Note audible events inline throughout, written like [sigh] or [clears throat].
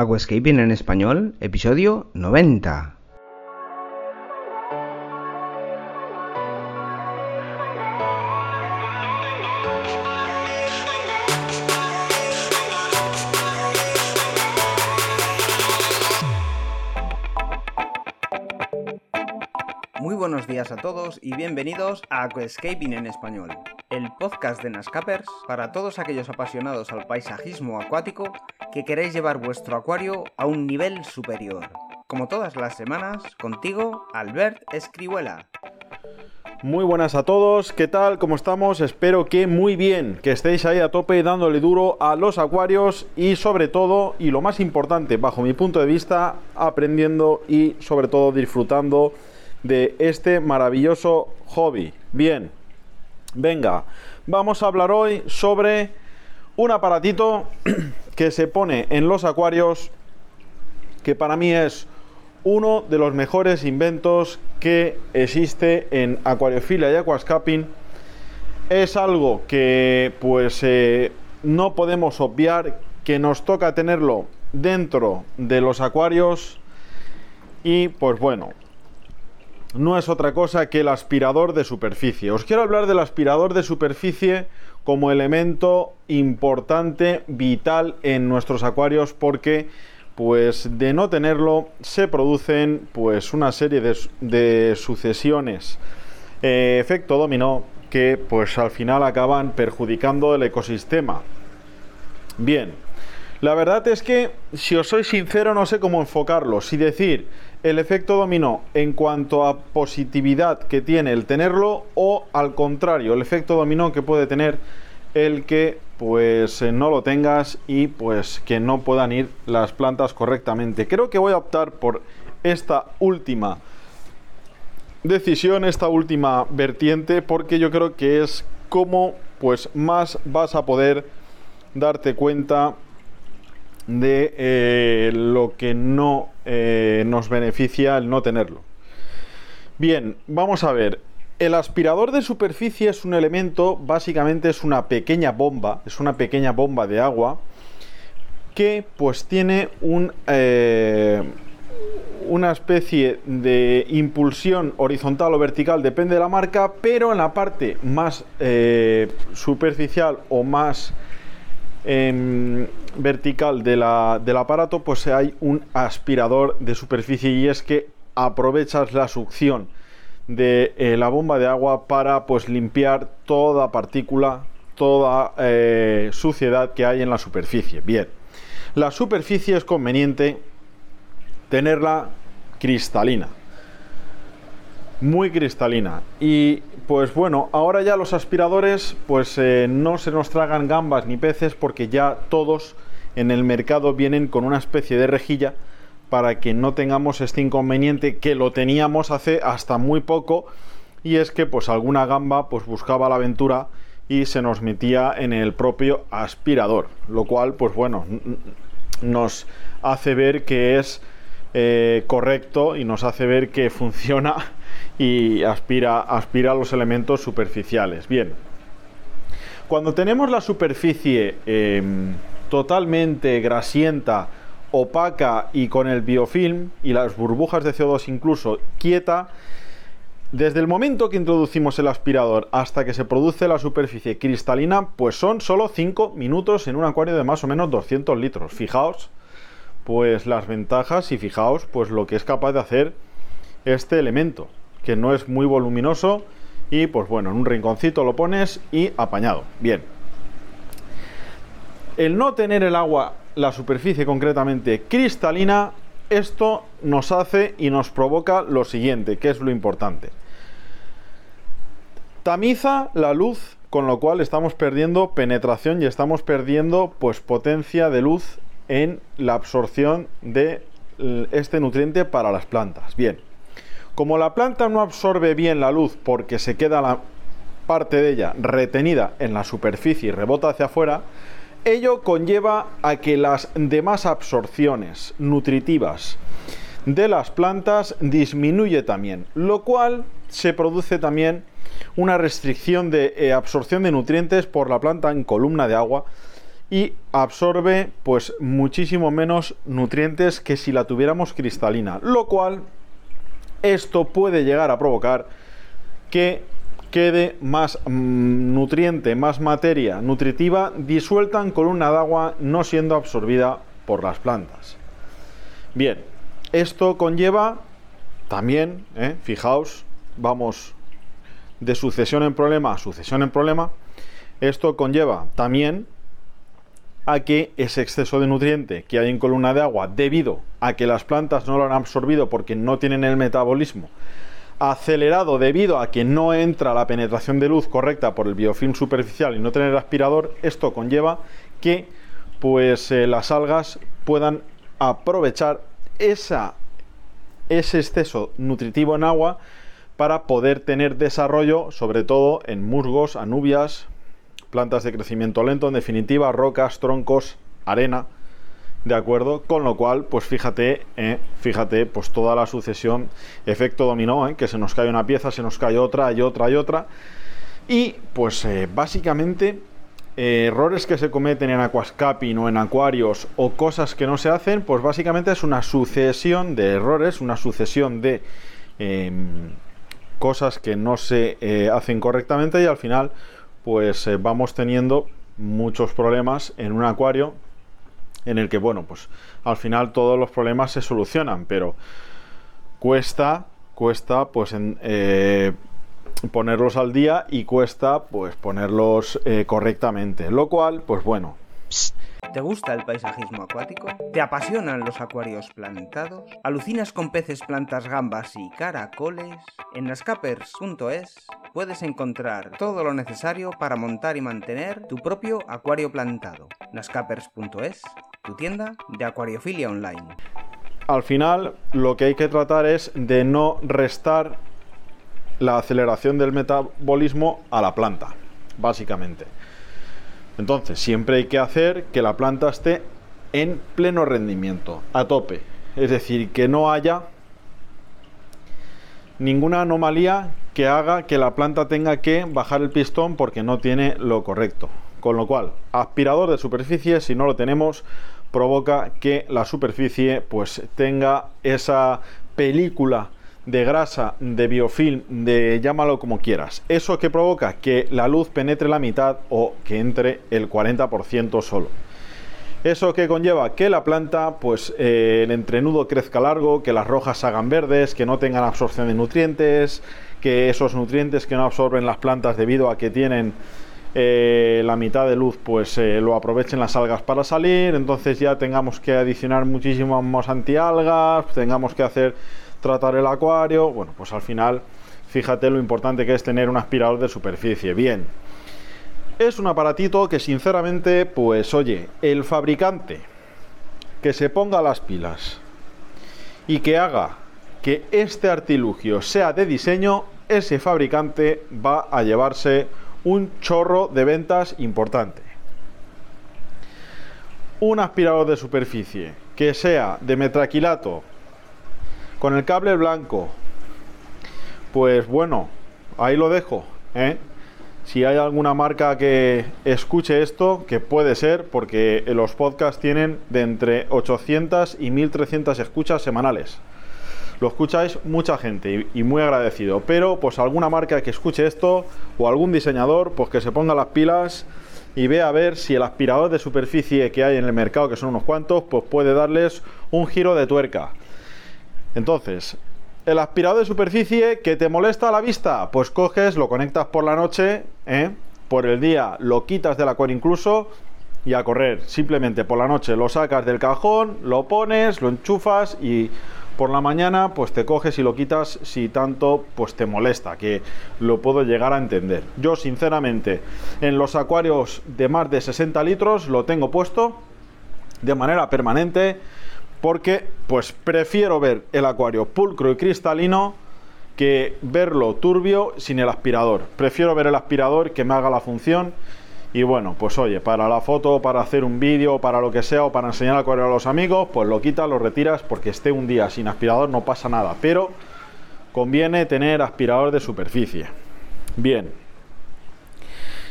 Aquascaping en español, episodio 90. Muy buenos días a todos y bienvenidos a Aquascaping en español, el podcast de Nascapers para todos aquellos apasionados al paisajismo acuático que queréis llevar vuestro acuario a un nivel superior. Como todas las semanas, contigo, Albert Escribuela. Muy buenas a todos, ¿qué tal? ¿Cómo estamos? Espero que muy bien, que estéis ahí a tope dándole duro a los acuarios y sobre todo, y lo más importante, bajo mi punto de vista, aprendiendo y sobre todo disfrutando de este maravilloso hobby. Bien, venga, vamos a hablar hoy sobre un aparatito [clears throat] que se pone en los acuarios que para mí es uno de los mejores inventos que existe en acuariofilia y aquascaping. Es algo que pues eh, no podemos obviar, que nos toca tenerlo dentro de los acuarios y pues bueno, no es otra cosa que el aspirador de superficie. Os quiero hablar del aspirador de superficie como elemento importante, vital en nuestros acuarios porque pues de no tenerlo se producen pues una serie de, sucesiones eh, efecto dominó que pues al final acaban perjudicando el ecosistema. Bien, la verdad es que si os soy sincero no sé cómo enfocarlo, si decir el efecto dominó en cuanto a positividad que tiene el tenerlo o al contrario, el efecto dominó que puede tener el que pues eh, no lo tengas y pues que no puedan ir las plantas correctamente. Creo que voy a optar por esta última decisión, esta última vertiente porque yo creo que es como pues más vas a poder darte cuenta de eh, lo que no eh, nos beneficia el no tenerlo. Bien, vamos a ver. El aspirador de superficie es un elemento, básicamente es una pequeña bomba, es una pequeña bomba de agua que pues tiene un, eh, una especie de impulsión horizontal o vertical, depende de la marca, pero en la parte más superficial o más Em, vertical del aparato, pues hay un aspirador de superficie y es que aprovechas la succión de eh, la bomba de agua para pues limpiar toda partícula, toda eh, suciedad que hay en la superficie. Bien, la superficie es conveniente tenerla cristalina muy cristalina. Y pues bueno, ahora ya los aspiradores pues eh, no se nos tragan gambas ni peces porque ya todos en el mercado vienen con una especie de rejilla para que no tengamos este inconveniente que lo teníamos hace hasta muy poco y es que pues alguna gamba pues buscaba la aventura y se nos metía en el propio aspirador, lo cual pues bueno nos hace ver que es eh, correcto y nos hace ver que [laughs] funciona y aspira, aspira a los elementos superficiales. Bien, cuando tenemos la superficie em, totalmente grasienta, opaca y con el biofilm y las burbujas de CO2 incluso quieta, desde el momento que introducimos el aspirador hasta que se produce la superficie cristalina, pues son solo 5 minutos en un acuario de más o menos 200 litros. Fijaos, pues las ventajas y fijaos, pues lo que es capaz de hacer este elemento que no es muy voluminoso y pues bueno, en un rinconcito lo pones y apañado. Bien. El no tener el agua, la superficie concretamente cristalina, esto nos hace y nos provoca lo siguiente, que es lo importante. Tamiza la luz, con lo cual estamos perdiendo penetración y estamos perdiendo pues potencia de luz en la absorción de este nutriente para las plantas. Bien. Como la planta no absorbe bien la luz porque se queda la parte de ella retenida en la superficie y rebota hacia afuera, ello conlleva a que las demás absorciones nutritivas de las plantas disminuye también, lo cual se produce también una restricción de eh, absorción de nutrientes por la planta en columna de agua y absorbe pues muchísimo menos nutrientes que si la tuviéramos cristalina, lo cual esto puede llegar a provocar que quede más mm, nutriente, más materia nutritiva disuelta en columna de agua no siendo absorbida por las plantas. Bien, esto conlleva también, ¿eh? fijaos, vamos de sucesión en problema a sucesión en problema, esto conlleva también a que ese exceso de nutriente que hay en columna de agua debido a que las plantas no lo han absorbido porque no tienen el metabolismo acelerado debido a que no entra la penetración de luz correcta por el biofilm superficial y no tener aspirador, esto conlleva que pues eh, las algas puedan aprovechar esa, ese exceso nutritivo en agua para poder tener desarrollo, sobre todo en musgos, anubias, plantas de crecimiento lento, en definitiva, rocas, troncos, arena, ¿de acuerdo? Con lo cual, pues fíjate, eh, fíjate, pues toda la sucesión, efecto dominó, eh, que se nos cae una pieza, se nos cae otra, y otra, y otra. Y pues eh, básicamente errores que se cometen en aquascaping o en acuarios o cosas que no se hacen, pues básicamente es una sucesión de errores, una sucesión de em, cosas que no se hacen correctamente y al final pues vamos teniendo muchos problemas en un acuario en el que, bueno, pues al final todos los problemas se solucionan, pero cuesta, cuesta, pues en, eh, ponerlos al día y cuesta, pues ponerlos eh, correctamente, lo cual, pues bueno. ¿Te gusta el paisajismo acuático? ¿Te apasionan los acuarios plantados? ¿Alucinas con peces, plantas, gambas y caracoles? En nascapers.es puedes encontrar todo lo necesario para montar y mantener tu propio acuario plantado. nascapers.es, tu tienda de acuariofilia online. Al final, lo que hay que tratar es de no restar la aceleración del metabolismo a la planta, básicamente. Entonces, siempre hay que hacer que la planta esté en pleno rendimiento, a tope. Es decir, que no haya ninguna anomalía que haga que la planta tenga que bajar el pistón porque no tiene lo correcto. Con lo cual, aspirador de superficie, si no lo tenemos, provoca que la superficie pues tenga esa película de grasa, de biofilm, de llámalo como quieras. Eso que provoca que la luz penetre la mitad o que entre el 40% solo. Eso que conlleva que la planta, pues eh, el entrenudo crezca largo, que las rojas hagan verdes, que no tengan absorción de nutrientes, que esos nutrientes que no absorben las plantas debido a que tienen eh, la mitad de luz, pues eh, lo aprovechen las algas para salir. Entonces ya tengamos que adicionar muchísimos antialgas, tengamos que hacer tratar el acuario. Bueno, pues al final, fíjate lo importante que es tener un aspirador de superficie. Bien. Es un aparatito que sinceramente, pues oye, el fabricante que se ponga las pilas y que haga que este artilugio sea de diseño, ese fabricante va a llevarse un chorro de ventas importante. Un aspirador de superficie que sea de metraquilato con el cable blanco, pues bueno, ahí lo dejo. ¿eh? Si hay alguna marca que escuche esto, que puede ser, porque los podcasts tienen de entre 800 y 1300 escuchas semanales. Lo escucháis mucha gente y, muy agradecido. Pero pues alguna marca que escuche esto o algún diseñador, pues que se ponga las pilas y vea a ver si el aspirador de superficie que hay en el mercado, que son unos cuantos, pues puede darles un giro de tuerca. Entonces, el aspirador de superficie que te molesta a la vista, pues coges, lo conectas por la noche, ¿eh? por el día lo quitas del acuario incluso y a correr. Simplemente por la noche lo sacas del cajón, lo pones, lo enchufas y por la mañana pues te coges y lo quitas si tanto pues te molesta, que lo puedo llegar a entender. Yo sinceramente en los acuarios de más de 60 litros lo tengo puesto de manera permanente porque pues prefiero ver el acuario pulcro y cristalino que verlo turbio sin el aspirador. Prefiero ver el aspirador que me haga la función y bueno, pues oye, para la foto, para hacer un vídeo, para lo que sea o para enseñar el acuario a los amigos, pues lo quitas, lo retiras porque esté un día sin aspirador no pasa nada, pero conviene tener aspirador de superficie. Bien.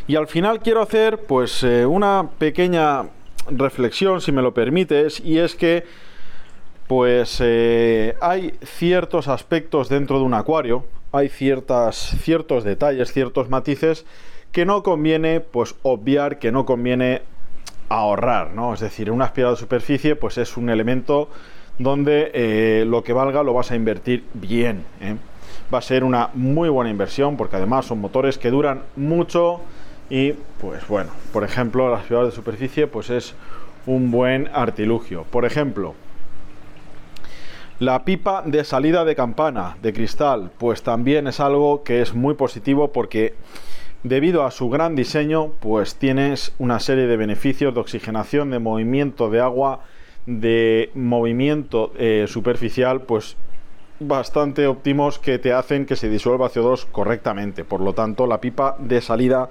Y al final quiero hacer pues eh, una pequeña reflexión, si me lo permites, y es que pues eh, hay ciertos aspectos dentro de un acuario, hay ciertas, ciertos detalles, ciertos matices que no conviene pues obviar, que no conviene ahorrar, ¿no? Es decir, un aspirador de superficie pues es un elemento donde eh, lo que valga lo vas a invertir bien. ¿eh? Va a ser una muy buena inversión porque además son motores que duran mucho y pues bueno, por ejemplo, el aspirador de superficie pues es un buen artilugio. Por ejemplo, la pipa de salida de campana de cristal, pues también es algo que es muy positivo porque debido a su gran diseño, pues tienes una serie de beneficios de oxigenación, de movimiento de agua, de movimiento eh, superficial, pues bastante óptimos que te hacen que se disuelva CO2 correctamente. Por lo tanto, la pipa de salida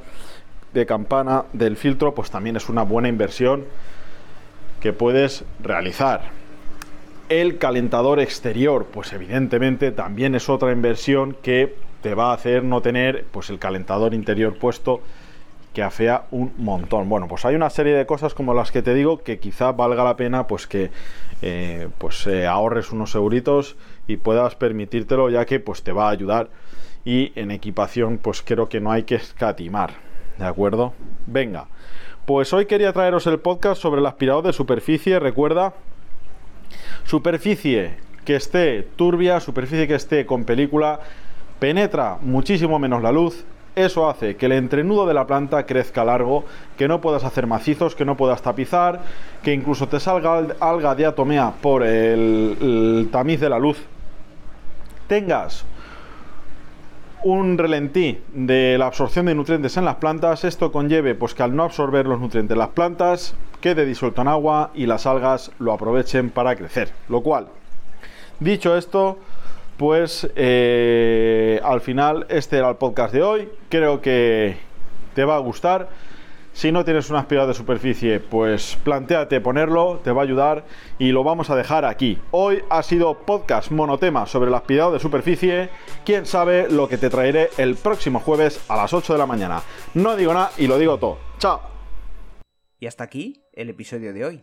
de campana del filtro, pues también es una buena inversión que puedes realizar. El calentador exterior, pues evidentemente también es otra inversión que te va a hacer no tener pues el calentador interior puesto que afea un montón. Bueno, pues hay una serie de cosas como las que te digo que quizá valga la pena pues que eh, pues eh, ahorres unos euritos y puedas permitírtelo ya que pues te va a ayudar y en equipación pues creo que no hay que escatimar, ¿de acuerdo? Venga, pues hoy quería traeros el podcast sobre el aspirador de superficie, recuerda Superficie que esté turbia, superficie que esté con película, penetra muchísimo menos la luz. Eso hace que el entrenudo de la planta crezca largo, que no puedas hacer macizos, que no puedas tapizar, que incluso te salga alga diatomea por el, el tamiz de la luz. Tengas un relentí de la absorción de nutrientes en las plantas, esto conlleve pues que al no absorber los nutrientes las plantas quede disuelto en agua y las algas lo aprovechen para crecer. Lo cual, dicho esto, pues eh, al final este era el podcast de hoy. Creo que te va a gustar. Si no tienes un aspirador de superficie, pues planteate ponerlo, te va a ayudar y lo vamos a dejar aquí. Hoy ha sido podcast monotema sobre el aspirador de superficie. Quién sabe lo que te traeré el próximo jueves a las 8 de la mañana. No digo nada y lo digo todo. Chao. Y hasta aquí el episodio de hoy.